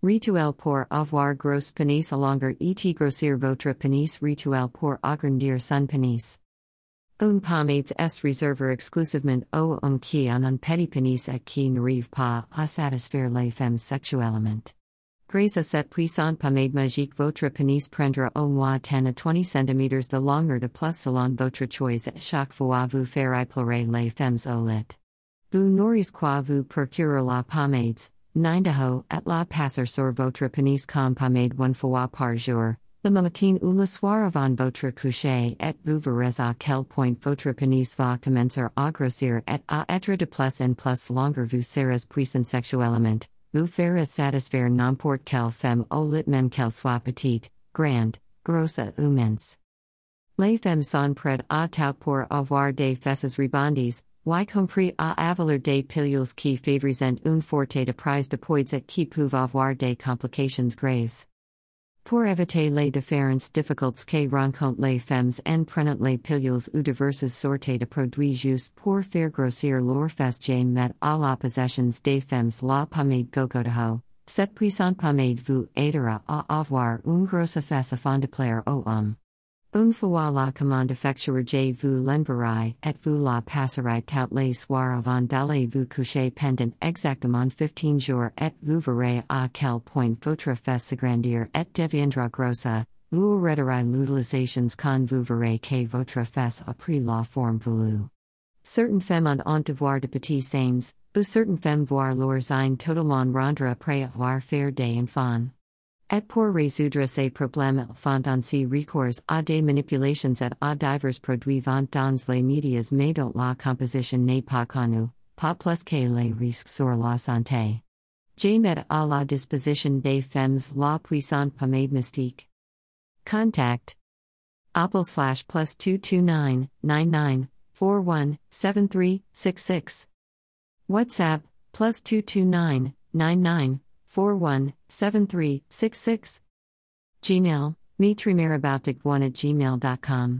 Rituel pour avoir grosse penis longer et grossir votre penis rituel pour agrandir son penis. Un pomades est réservé exclusivement aux hommes qui ont un petit penis et qui n'arrivent pas à satisfaire les femmes sexuellement. Grâce à cette puissante pommade magique, votre penis prendra au moins 10 à 20 cm de longueur de plus selon votre choix et chaque fois vous ferez pleurer les femmes au lit. Vous n'aurez quoi vous procurer la pommades, Nindaho, at la passer sur votre penis comme pommade one fois par jour, le matin ou le soir avant votre coucher, et vous verrez à quel point votre penis va commencer à grossir et à être de plus en plus longer vous serez puissant sexuellement, vous ferez satisfaire n'importe quelle femme au lit même qu'elle soit petite, grande, grosse ou mince. Les femmes sont prêtes à tout pour avoir des fesses rebondies, y compris à avaler des pilules qui favorisent une forte de prise de poids et qui peuvent avoir des complications graves. Pour éviter les différentes difficultés que rencontrent les femmes en prenant les pilules ou diverses sortes de produits juste pour faire grossir leur fesses j'ai met à la possession des femmes la pommade Gogodaho. Cette puissante pommade vous aidera à avoir une grosse fesse afin de plaire aux hommes. Fois la commande effectuée je vous l'enverrai et vous la passerai tout les soirs avant d'aller vous coucher pendant exactement 15 jours et vous verrez à quel point votre fesse s'agrandir et deviendra grosse, vous arrêterez l'utilisation quand vous verrez que votre fesse a pris la forme voulue. Certaines femmes ont devoir de petits seins, ou certaines femmes voir leurs seins totalement rendre après avoir fait des enfants. Et pour résoudre ces problèmes, font ainsi recours à des manipulations et à divers produits vont dans les médias mais dont la composition n'est pas connue, pas plus que les risques sur la santé. J'ai met à la disposition des femmes la puissante pommade mystique. Contact Apple slash plus 229 99 41 7366. WhatsApp plus 229 99 417366. Gmail, mitrimaraboutdic1 at gmail.com.